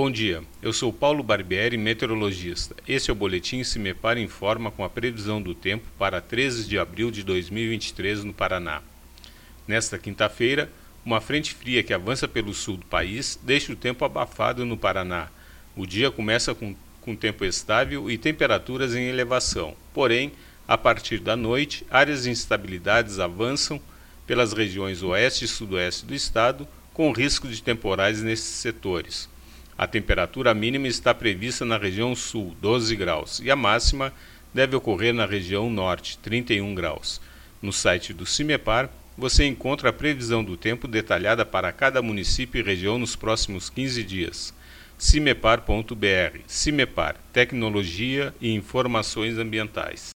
Bom dia, eu sou Paulo Barbieri, meteorologista. Este é o Boletim Cimepar Informa com a previsão do tempo para 13 de abril de 2023 no Paraná. Nesta quinta-feira, uma frente fria que avança pelo sul do país deixa o tempo abafado no Paraná. O dia começa com, com tempo estável e temperaturas em elevação. Porém, a partir da noite, áreas de instabilidades avançam pelas regiões oeste e sudoeste do estado, com risco de temporais nesses setores. A temperatura mínima está prevista na região sul, 12 graus, e a máxima deve ocorrer na região norte, 31 graus. No site do CIMEPAR, você encontra a previsão do tempo detalhada para cada município e região nos próximos 15 dias. cimepar.br CIMEPAR Tecnologia e Informações Ambientais.